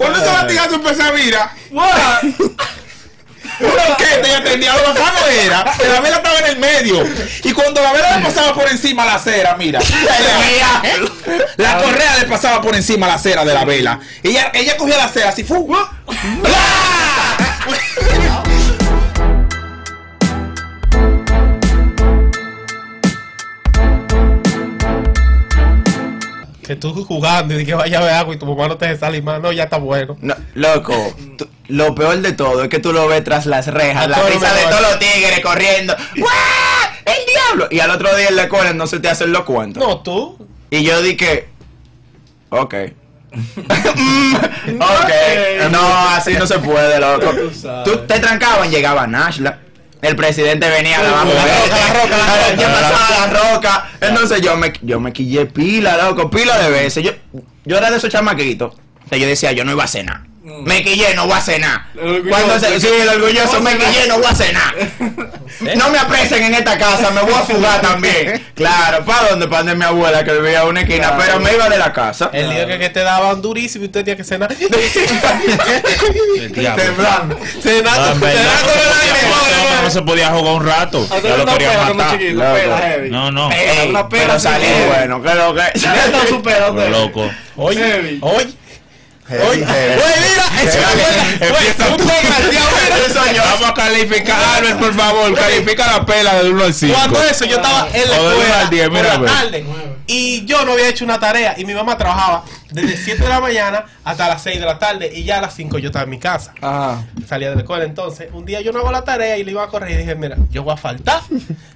Cuando ese latigazo empezó a mira, una orquesta ya tenía lo bacano era que la vela estaba en el medio. Y cuando la vela le pasaba por encima la acera mira. La correa le pasaba por encima la acera de la vela. Ella, ella cogía la acera así ¡fu! Que tú jugando y que vaya a ver agua y tu mamá no te deja salir más. No, ya está bueno. No, loco, tú- lo peor de todo es que tú lo ves tras las rejas, la risa de todos los tigres corriendo. ¡Guau! ¡El diablo! Y al otro día en la escuela no se te hacen los cuentos. No, tú. Y yo dije, ok. Ok, no, así no se puede, loco. Tú te trancaban, llegaba Nashla. El presidente venía a la roca, la roca, la roca. ¿Qué pasaba la roca? Entonces yo me, yo me quillé pila, loco, pila de veces. Yo, yo era de esos chamaquitos que yo decía, yo no iba a cenar. Me quillé, no voy a cenar. Cuando se, sí, el orgulloso me quillé, no voy a cenar. No me apresen en esta casa, me voy a fugar también. Claro, ¿para dónde? Para donde mi abuela que vivía en una esquina, Claro. pero me iba de la casa. El día que, que te daban durísimo y usted tenía que cenar. Temblando. Cenando, cenando el se aire. podía- no se podía jugar un rato. Ya lo querían matar. No, no. Pero salí bueno, que lo que. Loco. Oye, oye. Oye, mira, un desgraciado, mira. Vamos a calificar, Albert, por favor. Califica la pela del 1 al 5. Cuando eso, yo estaba en la escuela al diez, por mira, la a ver. tarde y yo no había hecho una tarea y mi mamá trabajaba desde 7 de la mañana hasta las 6 de la tarde y ya a las 5 yo estaba en mi casa. Ajá. Salía de la escuela entonces. Un día yo no hago la tarea y le iba a correr y dije, mira, yo voy a faltar,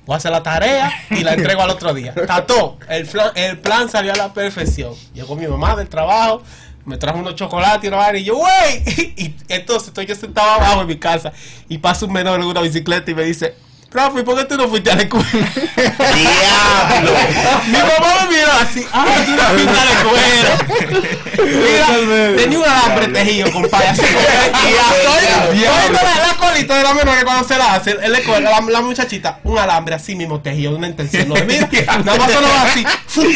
voy a hacer la tarea y la entrego al otro día. Tató, el, flan- el plan salió a la perfección. Llegó mi mamá del trabajo, me trajo unos chocolates y una vaina y yo, güey. Y entonces estoy yo sentado abajo en mi casa y pasa un menor en una bicicleta y me dice, Rafi, ¿por qué tú no fuiste a la escuela? Diablo. Mi mamá me miró así, ah, tú no fuiste a la escuela. Mira, tenía un alambre tejido, compadre, así como que- y estoy- estoy con de la menor que cuando se la hace, él le coge la, la muchachita, un alambre así mismo tejido, de una intención. ¿no? Mira, nada más solo así, fum,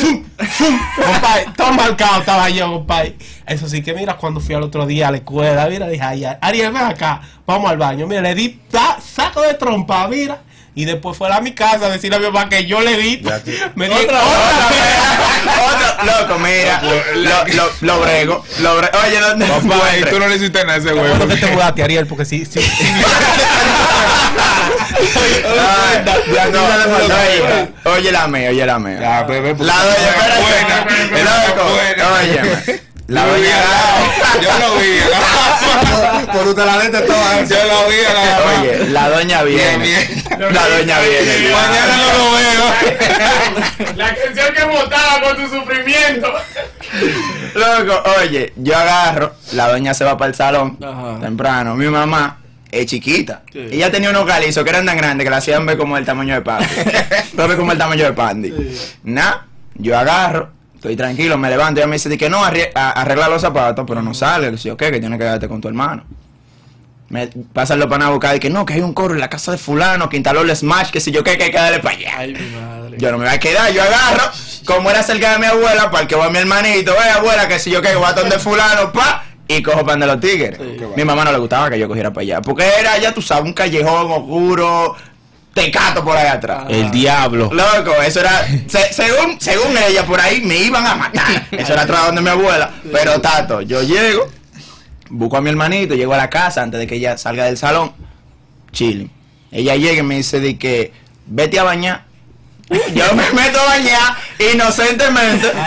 fum, fum. compadre, todo marcado estaba yo, compadre. Eso sí que mira, cuando fui al otro día a la escuela, mira, dije, ay, ay, Ariel, ven acá, vamos al baño. Mira, le di ta- saco de trompa, mira. Y después fue a mi casa a decirle a mi mamá que yo le di. Me di Otra, otra, loco, mira, lo, lo, lo brego, lo brego. Oye, ¿dónde Papá, y tú no le hiciste nada a ese Qué bueno que huevo. te mudaste, Ariel, porque ya no, oye, oye la mía, oye la mía. La doña, está espérate. buena, óyeme. La Yo lo vi doña Yo lo vi. Por usted la neta toda Yo lo vi la Oye, la doña viene. Bien, La doña viene. Mañana no lo veo. La canción que votaba con tu sufrimiento. Loco, oye, yo agarro, la doña se va para el salón Ajá. temprano. Mi mamá es chiquita. Sí. Ella tenía unos calizos que eran tan grandes que la hacían ver como el tamaño de Pandy. Lo ve como el tamaño de Pandy. Sí. Nah, yo agarro, estoy tranquilo, me levanto. Ella me dice que no, arregla los zapatos, pero no sale. Si yo qué, que tienes que quedarte con tu hermano. Me pasan los panas a buscar y que no, que hay un coro en la casa de fulano que instaló el Smash, que si yo qué, que hay que darle para allá. Ay, mi madre. Yo no me voy a quedar, yo agarro, como era cerca de mi abuela, para que va mi hermanito, eh, abuela, que si yo que guatón de fulano, pa, y cojo pan de los tigres. Sí. Mi mamá no le gustaba que yo cogiera para allá, porque era, ya tú sabes, un callejón oscuro, tecato por ahí atrás. El diablo. Loco, eso era, se- según, según ella, por ahí me iban a matar. Eso era atrás donde mi abuela. Pero tato, yo llego, busco a mi hermanito, llego a la casa antes de que ella salga del salón, chilling. Ella llega y me dice de que, vete a bañar. Yo me meto a bañar inocentemente.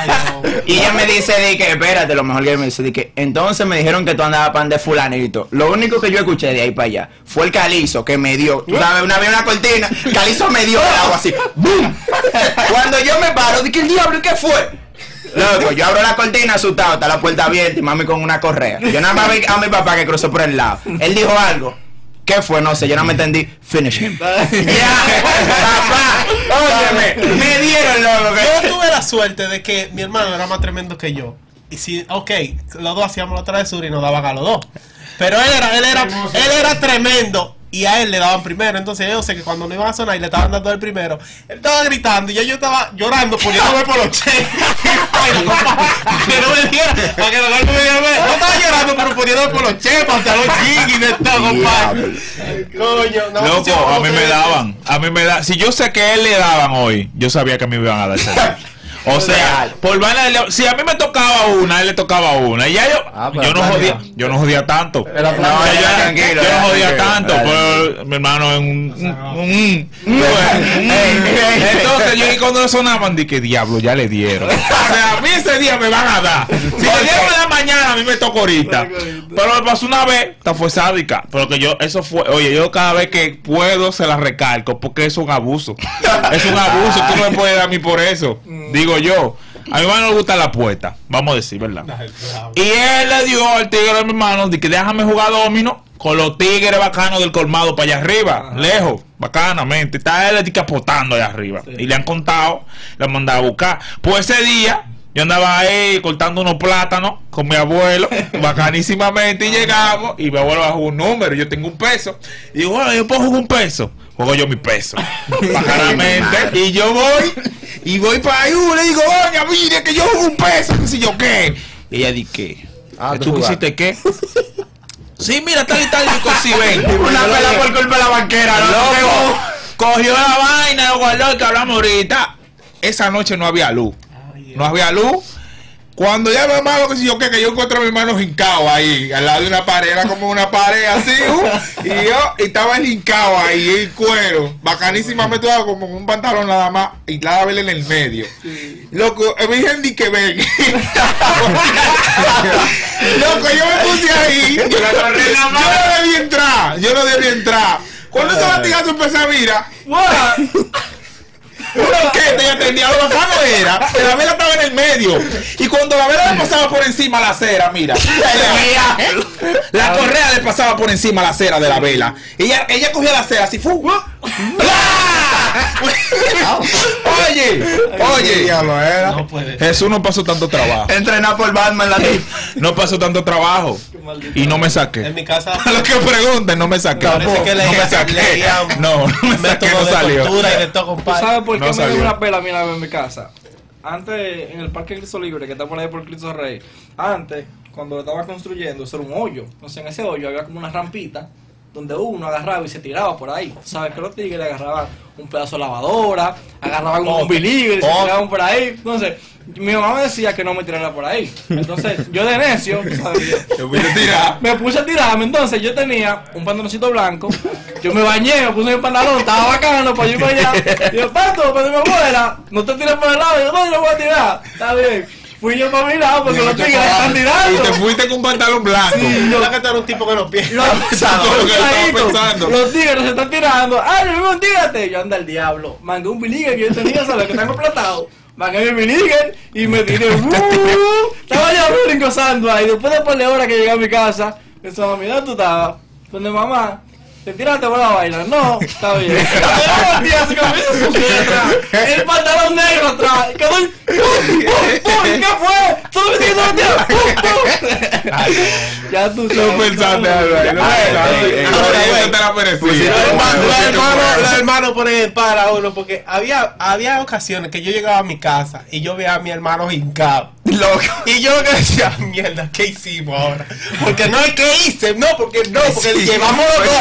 Y ella me dice de que, espérate, lo mejor que ella me dice de que, entonces me dijeron que tú andabas pan de fulanito. Lo único que yo escuché de ahí para allá fue el calizo que me dio. Tú sabes, una vez una cortina, calizo me dio el agua así. ¡Bum! Cuando yo me paro, dije, ¿el diablo qué fue? Loco, yo abro la cortina asustado, está la puerta abierta y mami con una correa. Yo nada más vi a mi papá que cruzó por el lado. Él dijo algo. ¿Qué fue? No sé, yo no me entendí. Finish him. Ya, papá, óyeme, me dieron loco. Yo tuve la suerte de que mi hermano era más tremendo que yo. Y si, ok, los dos hacíamos la travesura y nos daban a los dos. Pero él era, él era, él era tremendo. Y a él le daban primero. Entonces yo sé que cuando no iban a sonar y le estaban dando el primero, él estaba gritando y ya yo estaba llorando, poniéndome por los cheques. poniendo por los chepas, hasta los chiquis de todo, compadre. Coño, no. Loco, a mí me daban. A mí me da. Si yo sé que él le daban hoy, yo sabía que a mí me iban a dar. O sea, por vaina de- si a mí me tocaba una, él le tocaba una. Y ya yo, Ah, yo no jodía, yo no jodía tanto. No, ya, yo, ya, tranquilo, yo ya, no jodía tranquilo. tanto, pero mi hermano es un, entonces yo y cuando sonaban dije diablo ya le dieron. O sea, a mí ese día me van a dar. Si le dieron en la mañana, a mí me tocó ahorita. Pero me pasó una vez, esta fue sádica. Pero que yo, eso fue, oye, yo cada vez que puedo se la recalco porque es un abuso. Es un abuso, tú no me puedes dar a mí por eso. Digo yo. A mi hermano le gusta la apuesta, vamos a decir, ¿verdad? Y él le dio al tigre de mi hermano, de que déjame jugar domino con los tigres bacanos del colmado para allá arriba, lejos, bacanamente. Está él apostando allá arriba. Y le han contado, le han mandado a buscar. Pues ese día, yo andaba ahí cortando unos plátanos con mi abuelo, bacanísimamente, y llegamos, y mi abuelo bajó un número, y yo tengo un peso. Y digo, bueno, yo puedo jugar un peso. Juego yo mi peso. Bacanamente. y yo voy, y voy para ahí, le digo, oye, mire que yo juego un peso, que si yo qué. Y ella dice, ¿qué? Ah, ¿Que tú ¿Tú jugaste. quisiste qué? Sí, mira, tal y tal, y sí, ven. Una pela por culpa de la banquera, Loco, cogió la vaina, lo guardó que hablamos ahorita. Esa noche no había luz. No había luz. Cuando ya mi hermano, que si yo qué, que yo encuentro a mi hermano hincado ahí, al lado de una pared, era como una pared así, uh, y yo y estaba el hincado ahí, el cuero, bacanísimamente todo como un pantalón nada más, y la vela en el medio. Loco, eh, me dijeron ni que ven. Loco, yo me puse ahí, yo, yo no debí entrar, yo no debí entrar. Cuando ese latigazo empezó a mirar, orquesta ya tenía lo bacano era que la vela estaba en el medio. Y cuando la vela le pasaba por encima la acera mira. La correa le pasaba por encima la acera de la vela. Ella, ella cogía la acera así ¡fu! oye oye. Diablo era? No. Jesús no pasó tanto trabajo. Entrenar por Batman la no pasó tanto trabajo y no me En saqué mi casa. a lo que pregunten no me saqué que le- no me saqué no no me saqué no salió y ¿Tú sabes por qué No me dio salió. una pela a mí en mi casa? Antes, en el Parque Cristo Libre, que está por ahí por Cristo Rey, antes, cuando lo estaba construyendo, eso era un hoyo. Entonces, en ese hoyo había como una rampita donde uno agarraba y se tiraba por ahí. ¿Sabes que los tigres agarraban un pedazo de lavadora, agarraban un umbiligo y se tiraban por ahí? Entonces, mi mamá me decía que no me tirara por ahí. Entonces, yo de necio, ¿sabes? Yo- voy a me puse a tirarme, entonces yo tenía un pantaloncito blanco, yo me bañé, me puse mi pantalón, estaba bacano para ir para allá. Y yo, Pato, cuando mi abuela, no te tires por el lado, y yo, no, yo no voy a tirar. Está bien. Fui yo para mi lado porque los tigres están y tirando. te fuiste con un pantalón blanco Yo que eres un tipo que no piensa. Los, estaba pensando. los tigres se están tirando. ¡Ay, mi hermano, tírate! Yo anda el diablo. Mangué un biliger que yo tenía, ¿sabes? Que tengo platado. Mangué mi biliger y me tiré. ¡Uh! Estaba yo brincosando ahí. Después de par de horas que llegué a mi casa, me mami, ¿dónde tú estabas? Donde mamá. ¿Te tiraste por la vaina? No, está bien. El pantalón negro atrás. Y quedó el- ¡Pum! ¡Pum! ¡Pum! ¿Qué fue? ¡Tú me tiraste! ¡Pum! Ya tú No pensaste algo ahí. No Ay, pensaste. ay, Ahora eso la merecía. Pusieron Los hermanos- ponen en para a uno porque había, había ocasiones que yo llegaba a mi casa y yo veía a mi hermano hincado. Loco. Y yo lo que decía, mierda, ¿qué hicimos ahora? Porque no es que hice, no, porque no, porque Sí. llevamos los dos.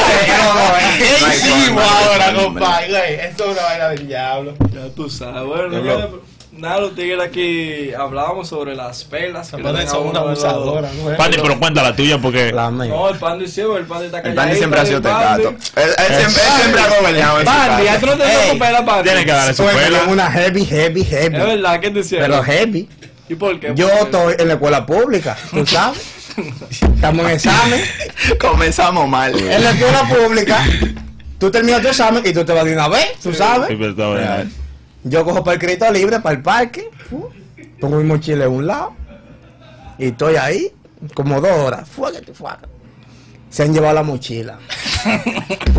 ¿Qué hicimos ahora, compadre? Güey, Esto es una vaina del diablo. Ya tú sabes, bueno, nada, lo- nada, los tigres aquí hablábamos sobre las pelas. que le Son una los- abusadora, ¿no? Pandi, pero cuenta la tuya porque. La. No, el Pandi siempre, el Pandi está El calladito. Pandi siempre ha sido el tecato. Él, él siempre, ha gobernado Pandi, ya tú no te pela, Pandi. Tiene que darle su pela. una heavy, heavy, heavy. Es verdad, ¿qué te hicieron? Pero heavy. ¿Y por qué? Yo estoy en la escuela pública, tú sabes. Estamos en examen. Comenzamos mal. En la escuela pública, tú terminas tu examen y tú te vas de una vez, tú Sí, sabes. Yo cojo para el Cristo Libre, para el parque, pongo mi mochila en un lado y estoy ahí como dos horas. Fuágate, fuágate. Se han llevado la mochila.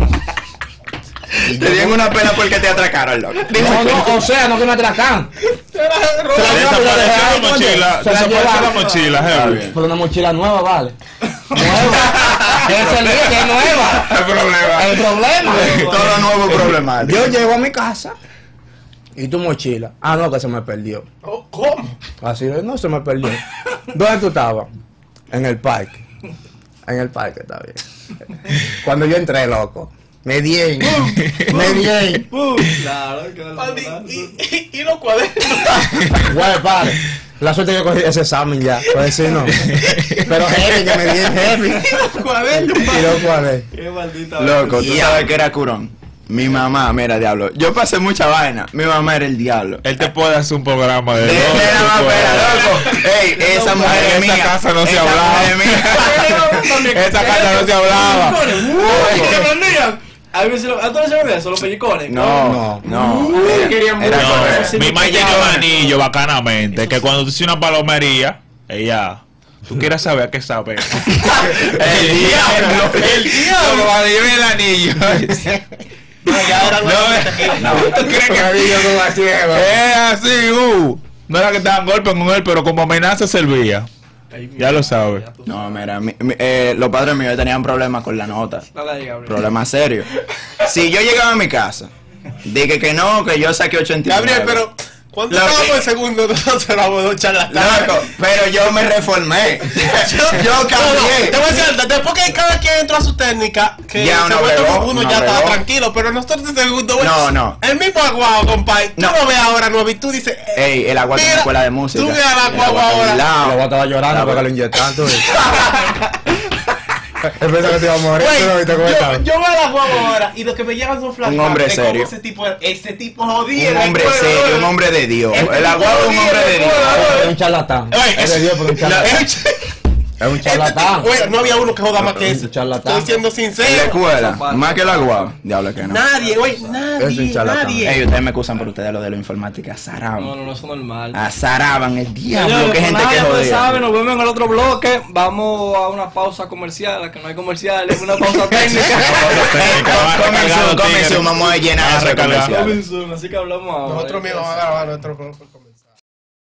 Te dieron una pena porque te atracaron, loco. No, no, o sea, no que me atracan. Se la mochila. se la mochila. Pero una mochila nueva, vale. Nueva. Día que es nueva. El problema. El problema. Todo nuevo problemático. Yo llego a mi casa y tu mochila. Ah, no, que se me perdió. Oh, ¿Cómo? Así de, no se me perdió. ¿Dónde tú estabas? En el parque. En el parque, está bien. Cuando yo entré, loco. Me di. me di. Uh, claro, un y, y, y los cuadernos. Güey, padre. La suerte que cogí ese examen ya. Pues sí, no. Pero heavy, que me di en heavy. los cuadernos. Y. Qué maldita. Loco, tú sabes que era curón. Mi mamá, mira, diablo. Yo pasé mucha vaina. Mi mamá era el diablo. Él te puede hacer un programa de. De- espera, loco. Ey, esa mujer en es esa mía. casa no se hablaba. mujer. Esa casa no se hablaba. A mí se lo, ¿a todos se vendían eso, los pellicones? No, no. Uh, querían Era mucho. correcto. Eso sí Mi mamá tiene callaba. un anillo bacanamente. Que cuando tú hiciste una palomería, ella. Tú quieres saber a qué sabe. El diablo. El diablo, cuando lleve el anillo. No, ya eran No, los ¿Tú crees que es así, uh? No era que te daban golpes con él, pero como amenaza servía. Ay, Ya lo sabes. ya No, mira, mi- mi- eh, los padres míos tenían problemas con la nota. Dale ahí, Gabriel. Problemas serios. Si yo llegaba a mi casa, dije que no, que yo saqué 89. Gabriel, pero cuando Lo estábamos que- en segundo, nosotros éramos dos charlatanes. Loco, pero yo me reformé. yo No, no, cambié. te voy a decir, después que cada quien entró a su técnica, que Ya, se uno ya estaba tranquilo, pero nosotros de segundo, No, no. El mismo aguado, compadre. Tú No. lo ves ahora nuevo y tú dices, eh, Ey, el agua tiene Mira, escuela de música. tú ves al El agua agua está ahora. Lo voy a estar llorando La- para que lo inyectan. pensaba que se iba a morir. cómo yo, yo a la guagua ahora y lo que me llegan son flashbacks hombre de cómo serio. Ese tipo, ese tipo jodía. Un hombre serio, bro. un hombre de Dios. Este El agua tipo es un hombre de Dios. Es un charlatán. Es de Dios, pero un charlatán. Es un Este charlatán. tipo- güey, no había uno que joda más que Es ese. un charlatán. Estoy siendo En la sincero. escuela, más que el agua. Diablo que no. Nadie, güey, Es un nadie, charlatán. nadie. Ey, ustedes me acusan por ustedes lo de la informática. No, Azaraban. no, no, eso es normal. Azaraban el diablo. Señores, Qué pues gente que ya ustedes saben, jodía. nos vemos en el otro bloque. Vamos a una pausa comercial, a que no hay comerciales, una pausa técnica. Comen Zoom, comen Zoom, vamos a llenar recargar. comerciales. Comenzó, Así que hablamos ahora. Nosotros mismos vamos a grabar nuestro.